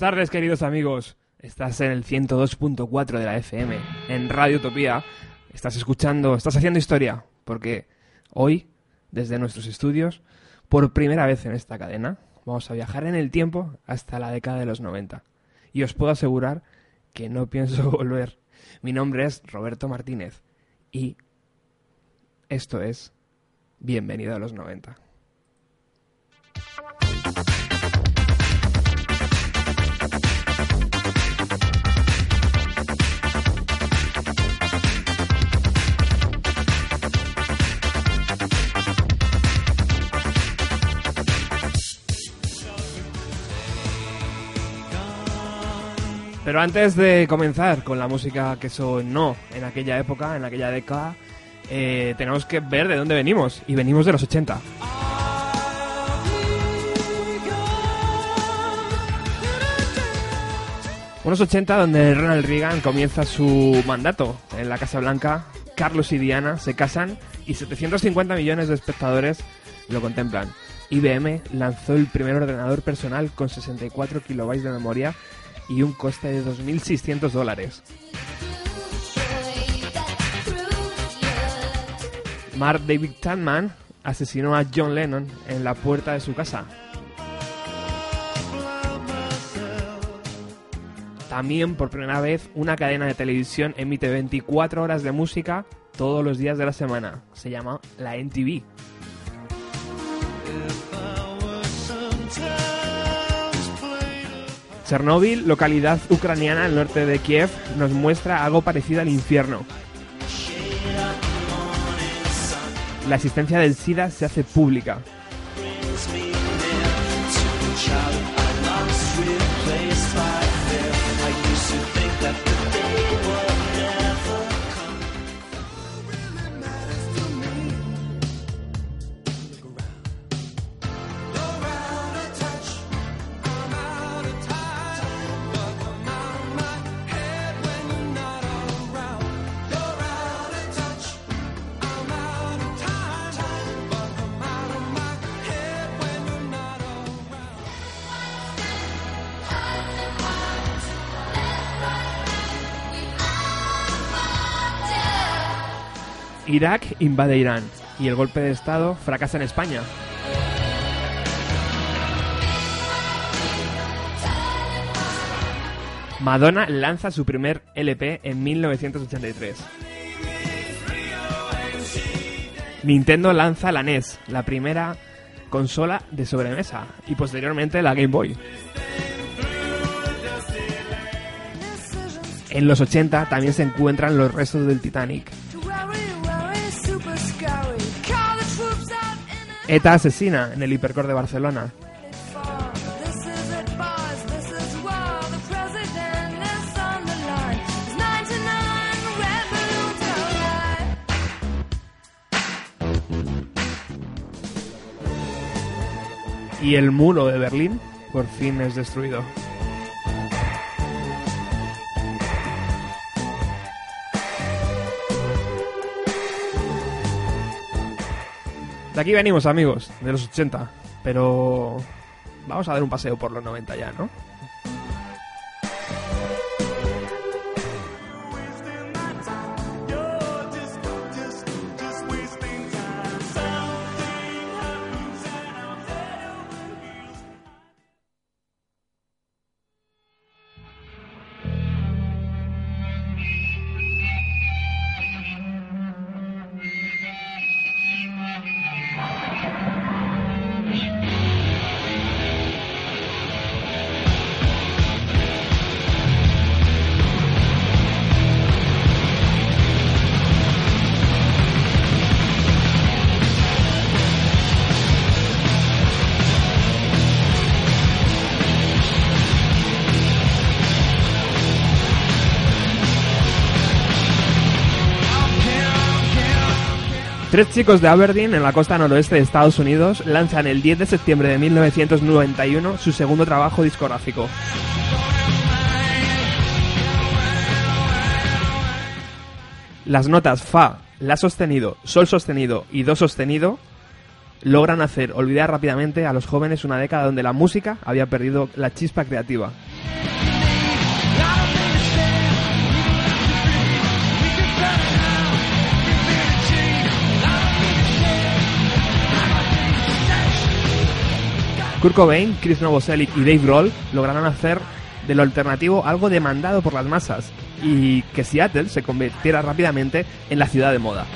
Tardes, queridos amigos. Estás en el 102.4 de la FM, en Radio Utopía. Estás escuchando, estás haciendo historia, porque hoy, desde nuestros estudios, por primera vez en esta cadena, vamos a viajar en el tiempo hasta la década de los 90. Y os puedo asegurar que no pienso volver. Mi nombre es Roberto Martínez y esto es Bienvenido a los 90. Pero antes de comenzar con la música que sonó en aquella época, en aquella década, eh, tenemos que ver de dónde venimos. Y venimos de los 80. Unos 80 donde Ronald Reagan comienza su mandato en la Casa Blanca, Carlos y Diana se casan y 750 millones de espectadores lo contemplan. IBM lanzó el primer ordenador personal con 64 kilobytes de memoria y un coste de 2.600 dólares. Mark David Chapman asesinó a John Lennon en la puerta de su casa. También por primera vez una cadena de televisión emite 24 horas de música todos los días de la semana. Se llama la NTV. Chernóbil, localidad ucraniana al norte de Kiev, nos muestra algo parecido al infierno. La existencia del SIDA se hace pública. Irak invade Irán y el golpe de Estado fracasa en España. Madonna lanza su primer LP en 1983. Nintendo lanza la NES, la primera consola de sobremesa, y posteriormente la Game Boy. En los 80 también se encuentran los restos del Titanic. ETA asesina en el hipercore de Barcelona. Y el muro de Berlín por fin es destruido. Aquí venimos, amigos, de los 80. Pero vamos a dar un paseo por los 90 ya, ¿no? Tres chicos de Aberdeen, en la costa noroeste de Estados Unidos, lanzan el 10 de septiembre de 1991 su segundo trabajo discográfico. Las notas Fa, La sostenido, Sol sostenido y Do sostenido logran hacer olvidar rápidamente a los jóvenes una década donde la música había perdido la chispa creativa. Kurt Cobain, Chris Novoselic y Dave Grohl lograron hacer de lo alternativo algo demandado por las masas y que Seattle se convirtiera rápidamente en la ciudad de moda.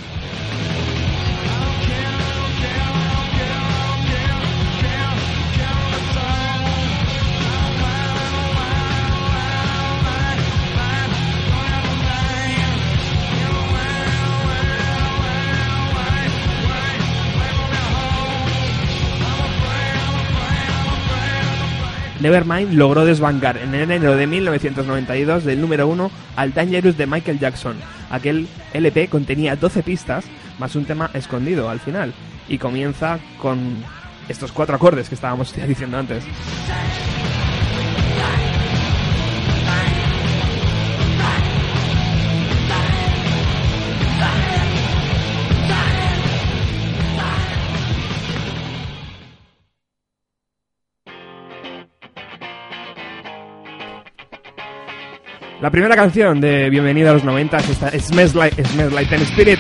Nevermind logró desbancar en enero de 1992 del número 1 al Dangerous de Michael Jackson. Aquel LP contenía 12 pistas más un tema escondido al final y comienza con estos cuatro acordes que estábamos diciendo antes. La primera canción de Bienvenida a los 90 es Smells Like, Smells like Teen Spirit.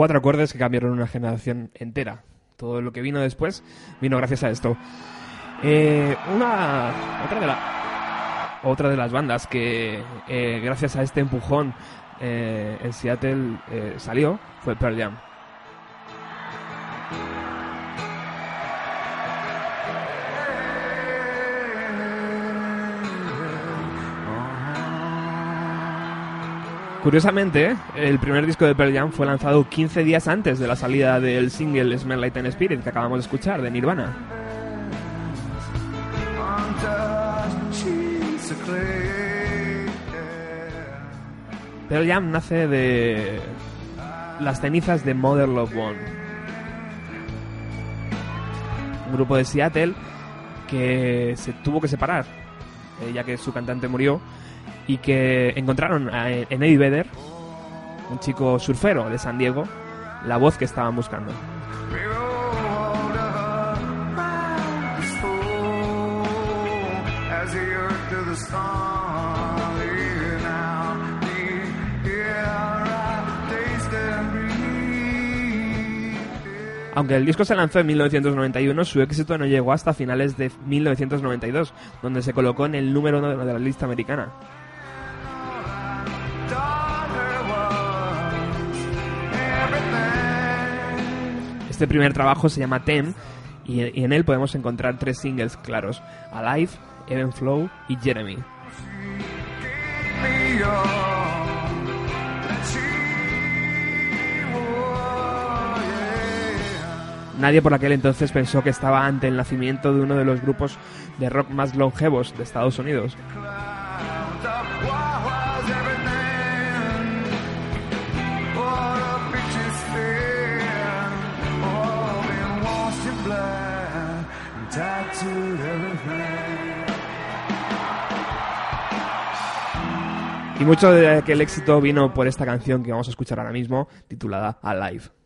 Cuatro acordes que cambiaron una generación entera. Todo lo que vino después vino gracias a esto. Eh, una otra de, la, otra de las bandas que eh, gracias a este empujón eh, en Seattle eh, salió fue Pearl Jam. Curiosamente, el primer disco de Pearl Jam fue lanzado 15 días antes de la salida del single Smell Like Teen Spirit que acabamos de escuchar de Nirvana. Pearl Jam nace de las cenizas de Mother Love One, un grupo de Seattle que se tuvo que separar, eh, ya que su cantante murió, y que encontraron en Eddie Vedder, un chico surfero de San Diego, la voz que estaban buscando. Aunque el disco se lanzó en 1991, su éxito no llegó hasta finales de 1992, donde se colocó en el número uno de la lista americana. Este primer trabajo se llama Tem y, en él podemos encontrar tres singles claros: Alive, Even Flow y Jeremy. Nadie por aquel entonces pensó que estaba ante el nacimiento de uno de los grupos de rock más longevos de Estados Unidos. Y mucho de aquel éxito vino por esta canción que vamos a escuchar ahora mismo, titulada Alive.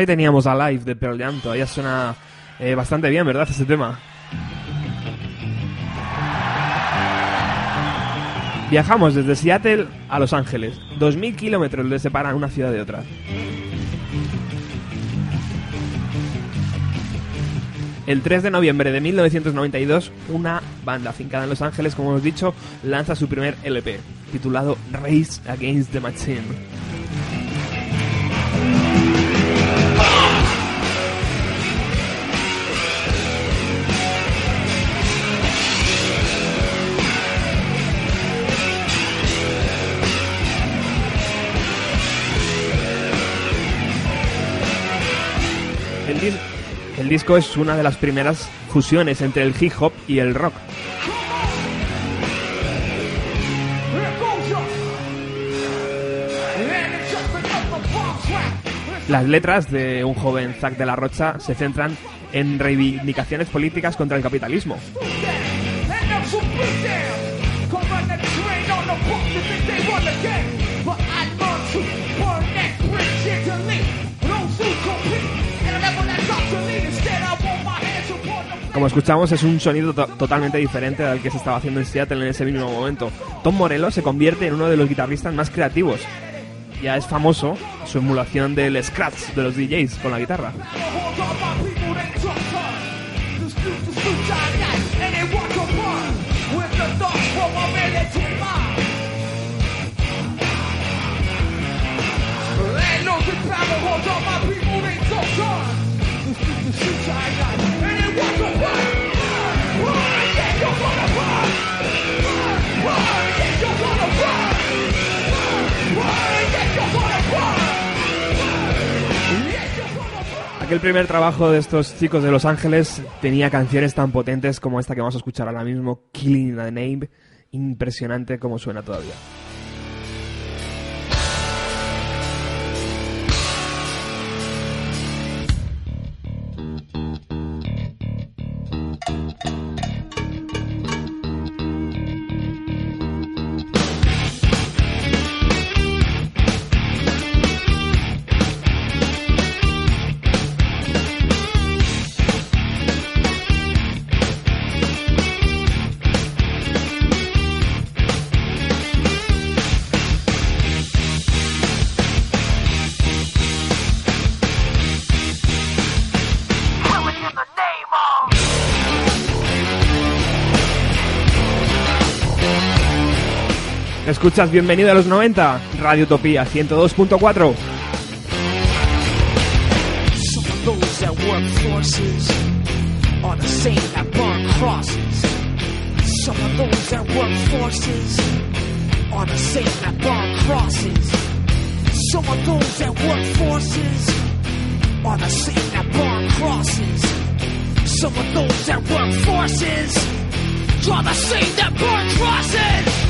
Ahí teníamos a Live de Pearl Jam. Todavía suena eh, bastante bien, ¿verdad? Ese tema. Viajamos desde Seattle a Los Ángeles. 2.000 kilómetros le separan una ciudad de otra. El 3 de noviembre de 1992, una banda afincada en Los Ángeles, como hemos dicho, lanza su primer LP, titulado Race Against the Machine. Disco es una de las primeras fusiones entre el hip hop y el rock. Las letras de un joven Zack de la Rocha se centran en reivindicaciones políticas contra el capitalismo. Como escuchamos, es un sonido to- totalmente diferente al que se estaba haciendo en Seattle en ese mismo momento. Tom Morello se convierte en uno de los guitarristas más creativos. Ya es famoso su emulación del scratch de los DJs con la guitarra. Aquel primer trabajo de estos chicos de Los Ángeles tenía canciones tan potentes como esta que vamos a escuchar ahora mismo, Killing the Name. Impresionante como suena todavía. Escuchas Bienvenido a los 90, Radio Utopía 102.4. Some of those that work forces are the same that burn crosses. Some of those that work forces are the same that crosses. Some of those that work forces are the same that burn crosses.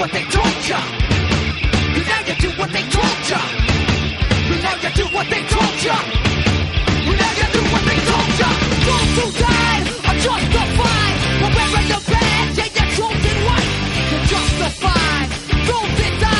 What they told you. Now you do what they told you. Now you do what they told you. Now you do what they told you. Those who died are justified. But wearing your badge and your chosen white, you're justified. Those that died,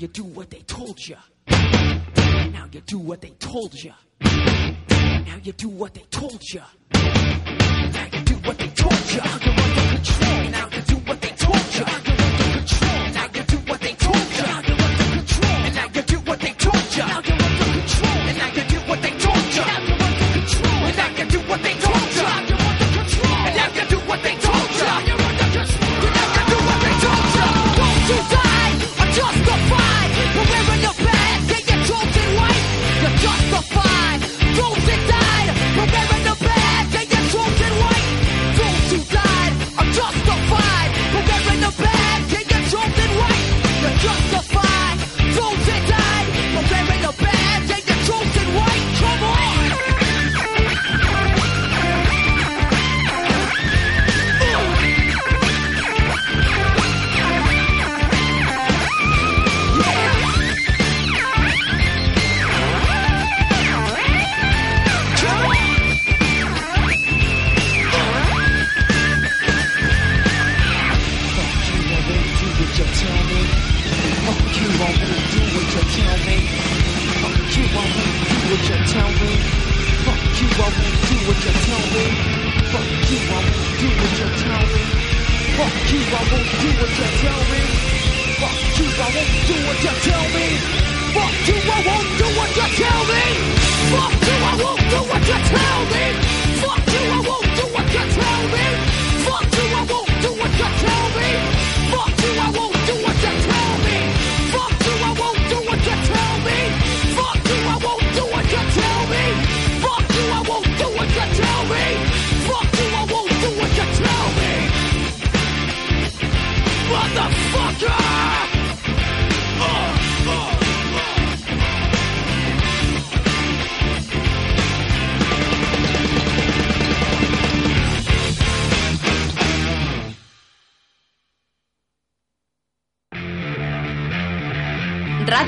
You do what they told you. Now you do what they told you. Now you do what they told you. Now you do what they told you. You're under control. Now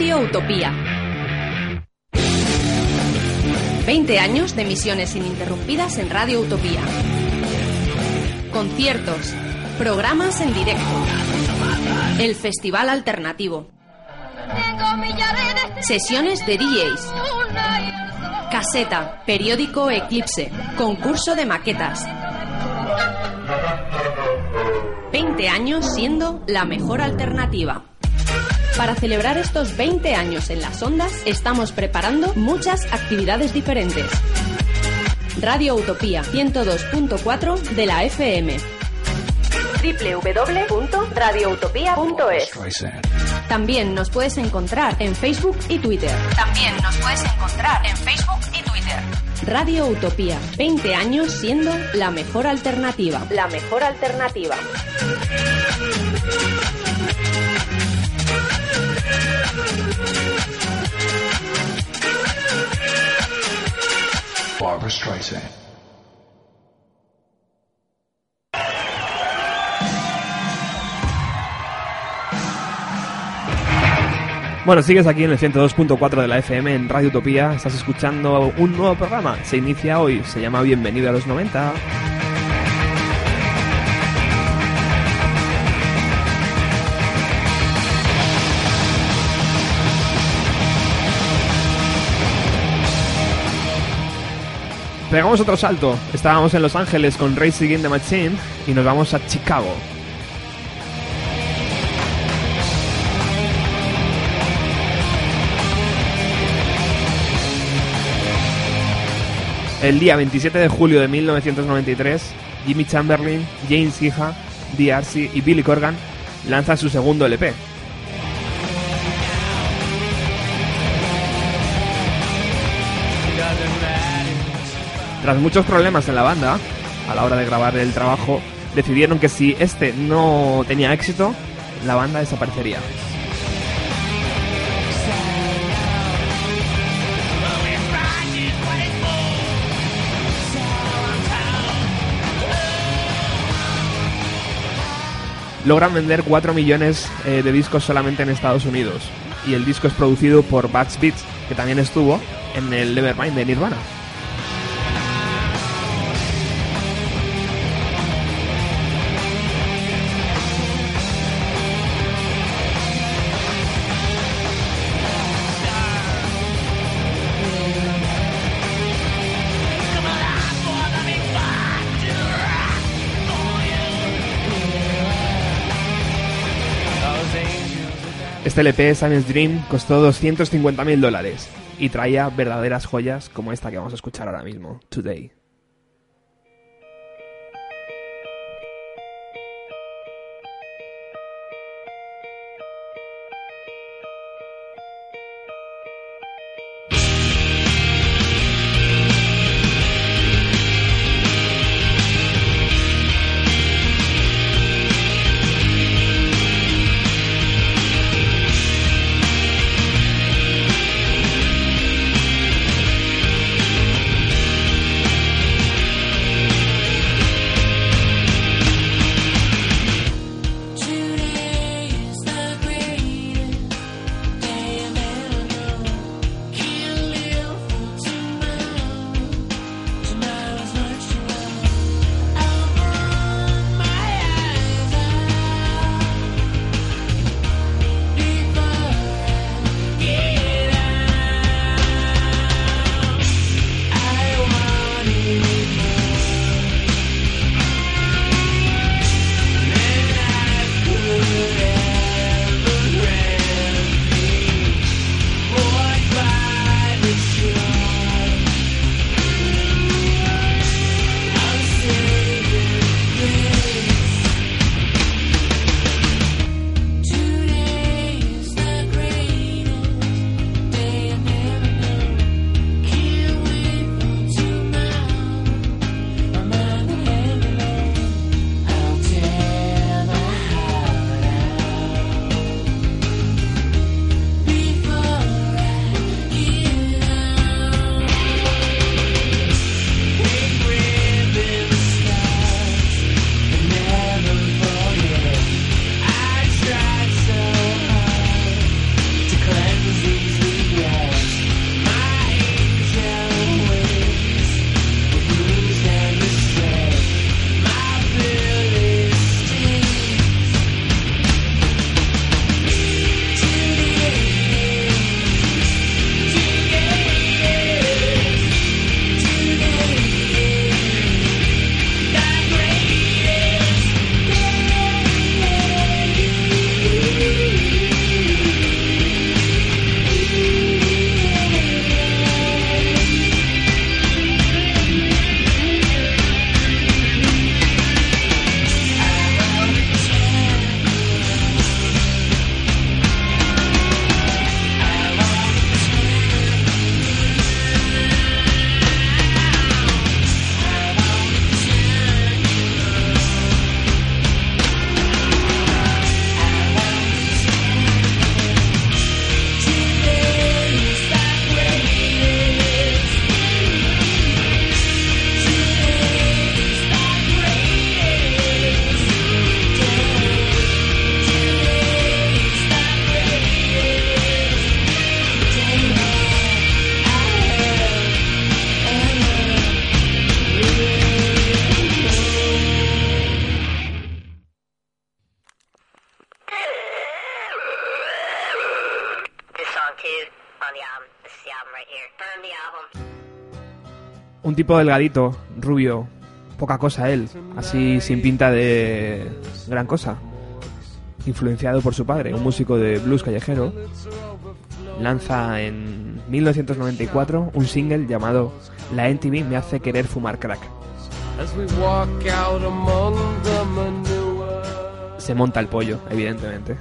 Radio Utopía. 20 años de emisiones ininterrumpidas en Radio Utopía. Conciertos, programas en directo. El Festival Alternativo. Sesiones de DJs. Caseta, periódico Eclipse, concurso de maquetas. 20 años siendo la mejor alternativa. Para celebrar estos 20 años en las ondas, estamos preparando muchas actividades diferentes. Radio Utopía 102.4 de la FM www.radioutopía.es También nos puedes encontrar en Facebook y Twitter. También nos puedes encontrar en Facebook y Twitter. Radio Utopía, 20 años siendo la mejor alternativa. La mejor alternativa. Barbara Streisand. Bueno, sigues aquí en el 102.4 de la FM en Radio Utopía. Estás escuchando un nuevo programa. Se inicia hoy. Se llama Bienvenido a los 90. Pegamos otro salto. Estábamos en Los Ángeles con Racing in the Machine y nos vamos a Chicago. El día 27 de julio de 1993, Jimmy Chamberlain, James Iha, DRC y Billy Corgan lanzan su segundo LP. Tras muchos problemas en la banda, a la hora de grabar el trabajo, decidieron que si este no tenía éxito, la banda desaparecería. logran vender 4 millones eh, de discos solamente en Estados Unidos. Y el disco es producido por Bugs Beats, que también estuvo en el Nevermind de Nirvana. Este LP, Science Dream, costó 250.000 dólares y traía verdaderas joyas como esta que vamos a escuchar ahora mismo, Today. tipo delgadito, rubio, poca cosa él, así sin pinta de gran cosa. Influenciado por su padre, un músico de blues callejero, lanza en 1994 un single llamado La NTV me hace querer fumar crack. Se monta el pollo, evidentemente.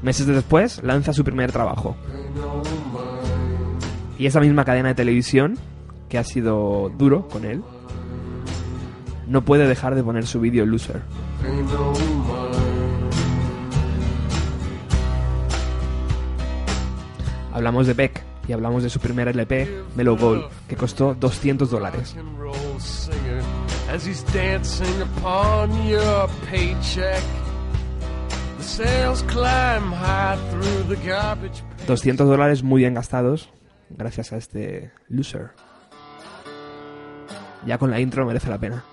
Meses después lanza su primer trabajo, y esa misma cadena de televisión, que ha sido duro con él, no puede dejar de poner su vídeo Loser. Hablamos de Beck y hablamos de su primer LP, Mellow Gold, que costó 200 dólares. $200 dólares muy bien gastados gracias a este loser. Ya con la intro merece la pena.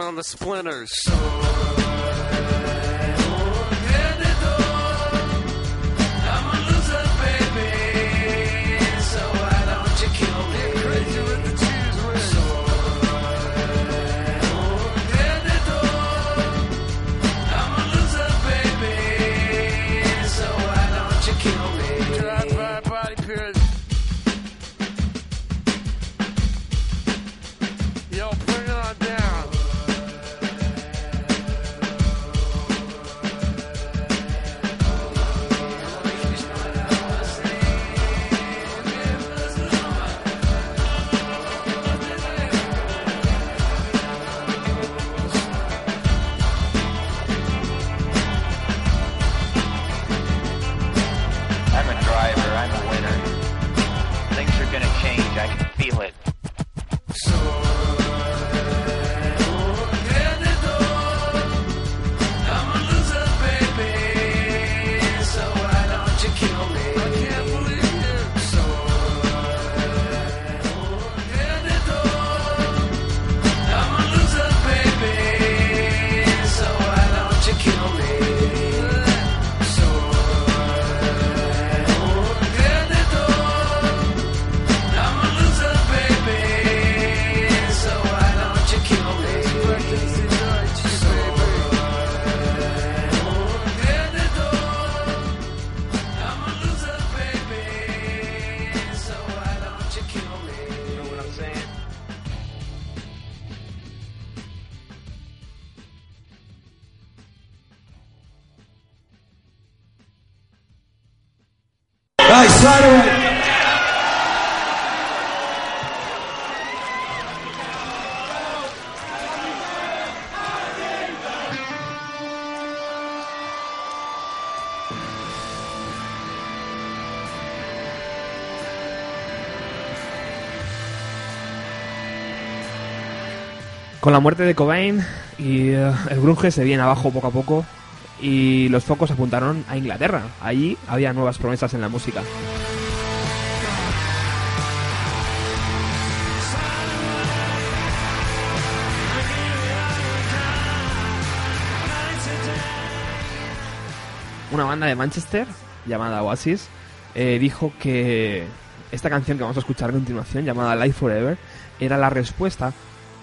on the splinters. So Con la muerte de Cobain y eh, el grunge se viene abajo poco a poco y los focos apuntaron a Inglaterra. Allí había nuevas promesas en la música. Una banda de Manchester llamada Oasis eh, dijo que esta canción que vamos a escuchar a continuación, llamada Life Forever, era la respuesta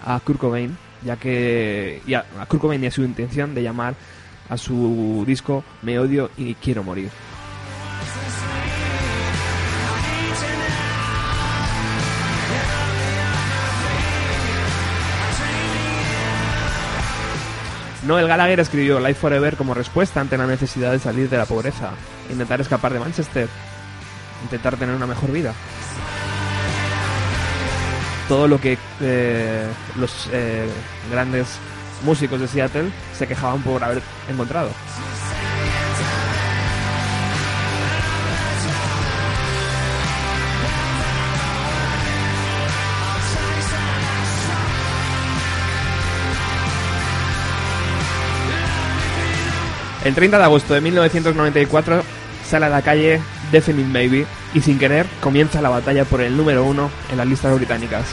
a Kurt Cobain, ya que y a, a Kurt Cobain y a su intención de llamar a su disco Me odio y quiero morir. Noel Gallagher escribió Life Forever como respuesta ante la necesidad de salir de la pobreza, intentar escapar de Manchester, intentar tener una mejor vida. Todo lo que eh, los eh, grandes músicos de Seattle se quejaban por haber encontrado. El 30 de agosto de 1994 sale a la calle Definite Baby y sin querer comienza la batalla por el número uno en las listas británicas.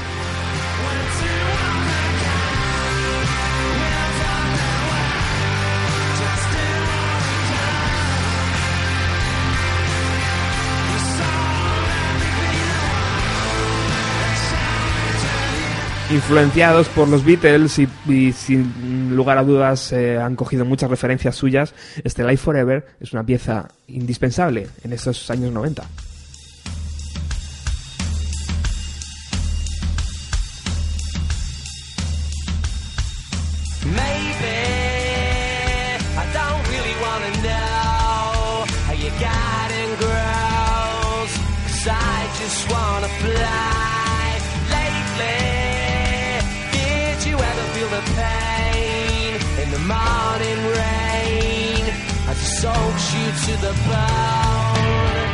Influenciados por los Beatles y, sin lugar a dudas eh, han cogido muchas referencias suyas, este Life Forever es una pieza indispensable en estos años 90. To the bone?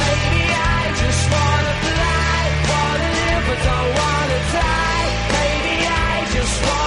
Maybe I just wanna fly, wanna live but don't wanna die. Maybe I just wanna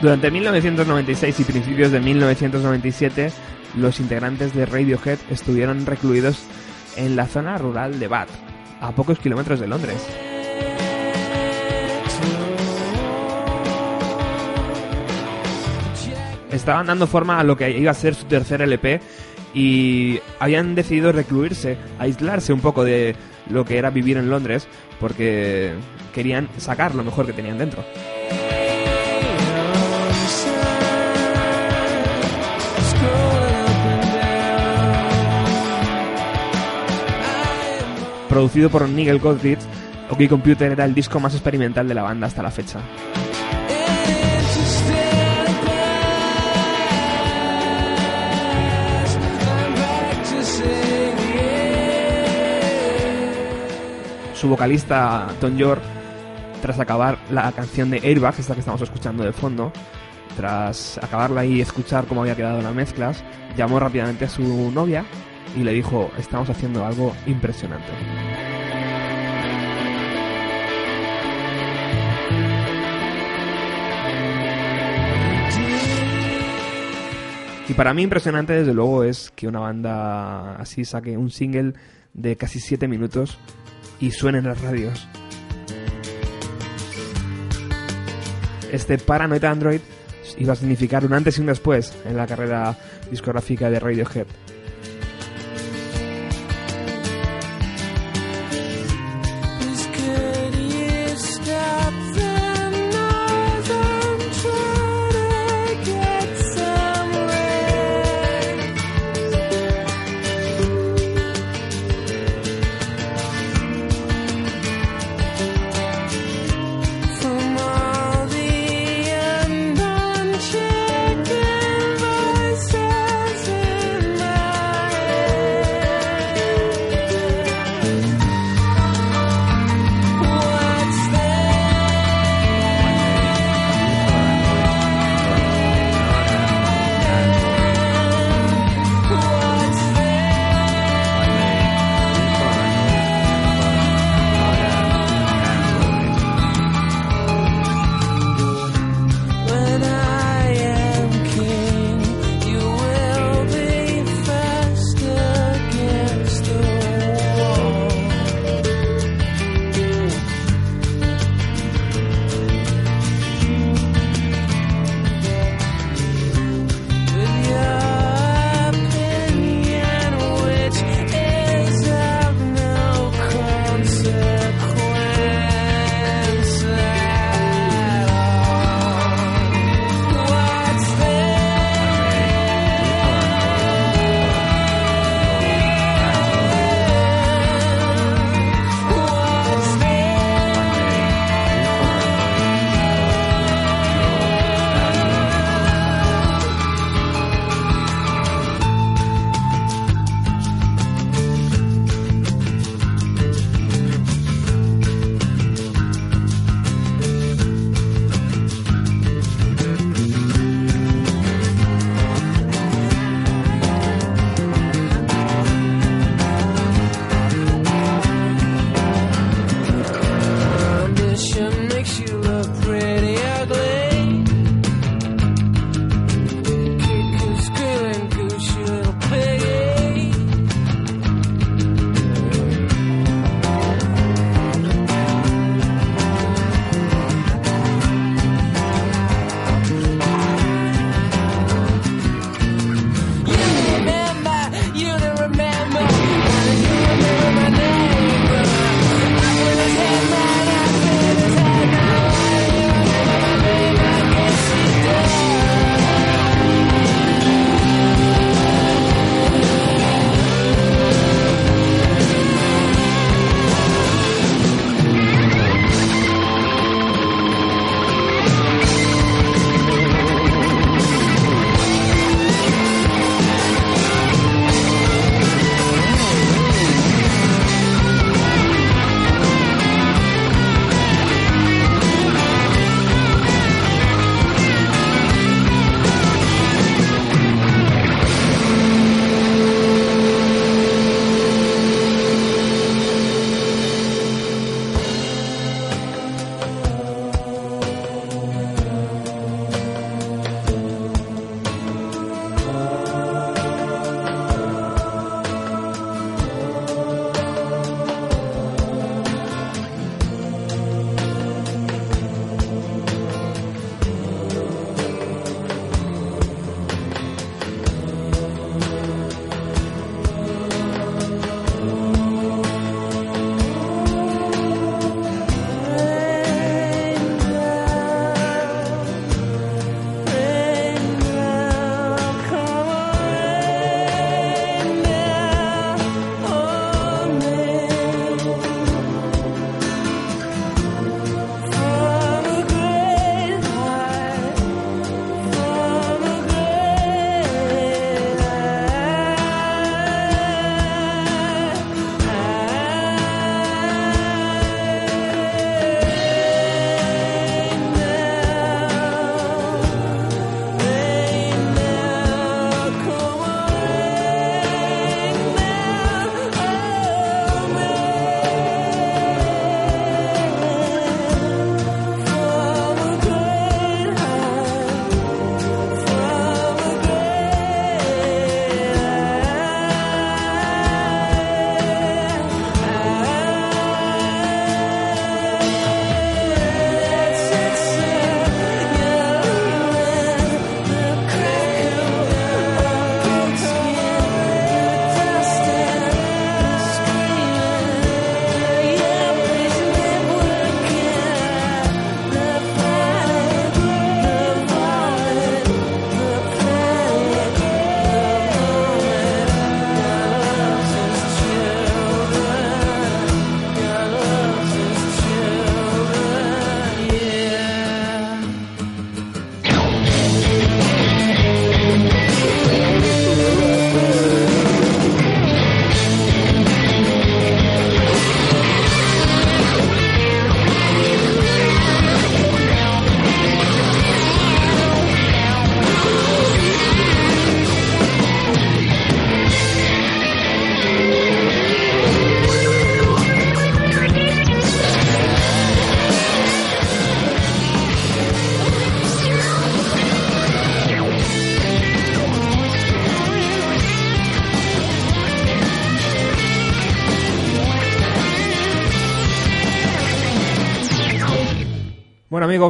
Durante 1996 y principios de 1997, los integrantes de Radiohead estuvieron recluidos en la zona rural de Bath, a pocos kilómetros de Londres. Estaban dando forma a lo que iba a ser su tercer LP y habían decidido recluirse, aislarse un poco de lo que era vivir en Londres porque querían sacar lo mejor que tenían dentro. Producido por Nigel Godrich, OK Computer era el disco más experimental de la banda hasta la fecha. Su vocalista, Tom York, tras acabar la canción de Airbag, esta que estamos escuchando de fondo, tras acabarla y escuchar cómo había quedado las mezclas, llamó rápidamente a su novia y le dijo, estamos haciendo algo impresionante. Y para mí impresionante desde luego es que una banda así saque un single de casi 7 minutos y suene en las radios. Este Paranoid Android iba a significar un antes y un después en la carrera discográfica de Radiohead.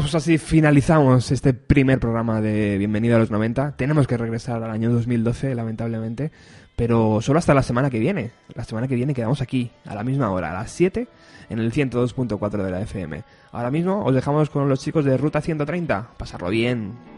Pues así finalizamos este primer programa de Bienvenido a los 90. Tenemos que regresar al año 2012, lamentablemente, pero solo hasta la semana que viene. La semana que viene quedamos aquí, a la misma hora, a las 7, en el 102.4 de la FM. Ahora mismo os dejamos con los chicos de Ruta 130. Pasarlo bien.